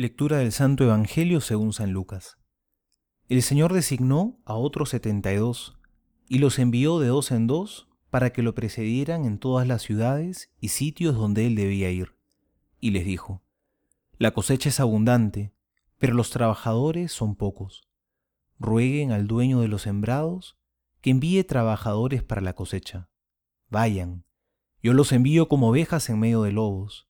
Lectura del Santo Evangelio según San Lucas. El Señor designó a otros setenta y dos y los envió de dos en dos para que lo precedieran en todas las ciudades y sitios donde él debía ir. Y les dijo, La cosecha es abundante, pero los trabajadores son pocos. Rueguen al dueño de los sembrados que envíe trabajadores para la cosecha. Vayan, yo los envío como ovejas en medio de lobos.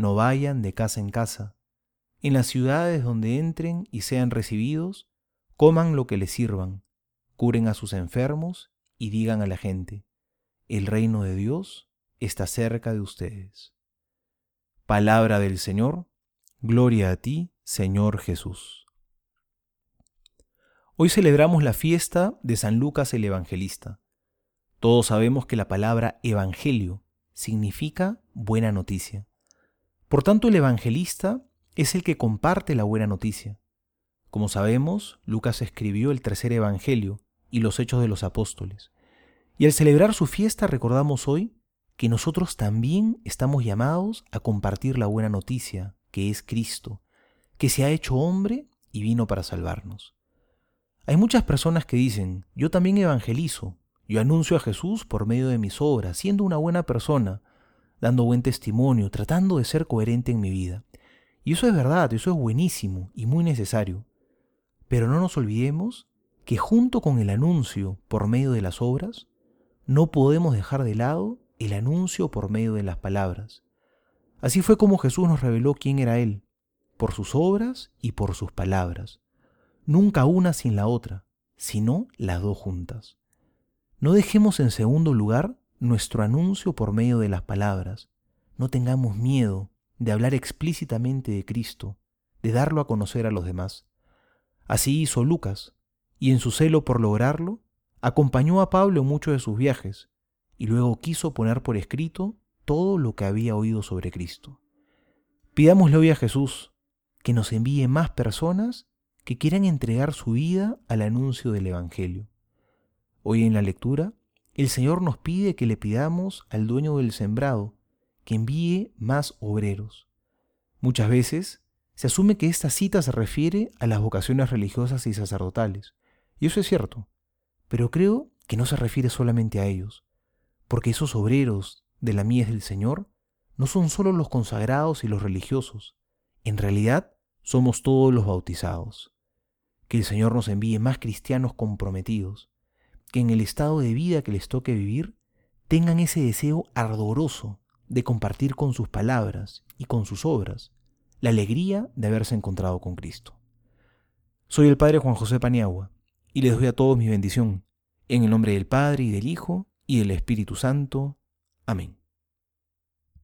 no vayan de casa en casa. En las ciudades donde entren y sean recibidos, coman lo que les sirvan, curen a sus enfermos y digan a la gente, el reino de Dios está cerca de ustedes. Palabra del Señor, gloria a ti, Señor Jesús. Hoy celebramos la fiesta de San Lucas el Evangelista. Todos sabemos que la palabra Evangelio significa buena noticia. Por tanto, el evangelista es el que comparte la buena noticia. Como sabemos, Lucas escribió el tercer evangelio y los hechos de los apóstoles. Y al celebrar su fiesta recordamos hoy que nosotros también estamos llamados a compartir la buena noticia, que es Cristo, que se ha hecho hombre y vino para salvarnos. Hay muchas personas que dicen, yo también evangelizo, yo anuncio a Jesús por medio de mis obras, siendo una buena persona, dando buen testimonio, tratando de ser coherente en mi vida. Y eso es verdad, eso es buenísimo y muy necesario. Pero no nos olvidemos que junto con el anuncio por medio de las obras, no podemos dejar de lado el anuncio por medio de las palabras. Así fue como Jesús nos reveló quién era Él, por sus obras y por sus palabras. Nunca una sin la otra, sino las dos juntas. No dejemos en segundo lugar nuestro anuncio por medio de las palabras. No tengamos miedo de hablar explícitamente de Cristo, de darlo a conocer a los demás. Así hizo Lucas, y en su celo por lograrlo, acompañó a Pablo en muchos de sus viajes, y luego quiso poner por escrito todo lo que había oído sobre Cristo. Pidámosle hoy a Jesús que nos envíe más personas que quieran entregar su vida al anuncio del Evangelio. Hoy en la lectura el Señor nos pide que le pidamos al dueño del sembrado que envíe más obreros. Muchas veces se asume que esta cita se refiere a las vocaciones religiosas y sacerdotales, y eso es cierto, pero creo que no se refiere solamente a ellos, porque esos obreros de la mies del Señor no son solo los consagrados y los religiosos, en realidad somos todos los bautizados. Que el Señor nos envíe más cristianos comprometidos, que en el estado de vida que les toque vivir tengan ese deseo ardoroso de compartir con sus palabras y con sus obras la alegría de haberse encontrado con Cristo. Soy el Padre Juan José Paniagua y les doy a todos mi bendición, en el nombre del Padre y del Hijo y del Espíritu Santo. Amén.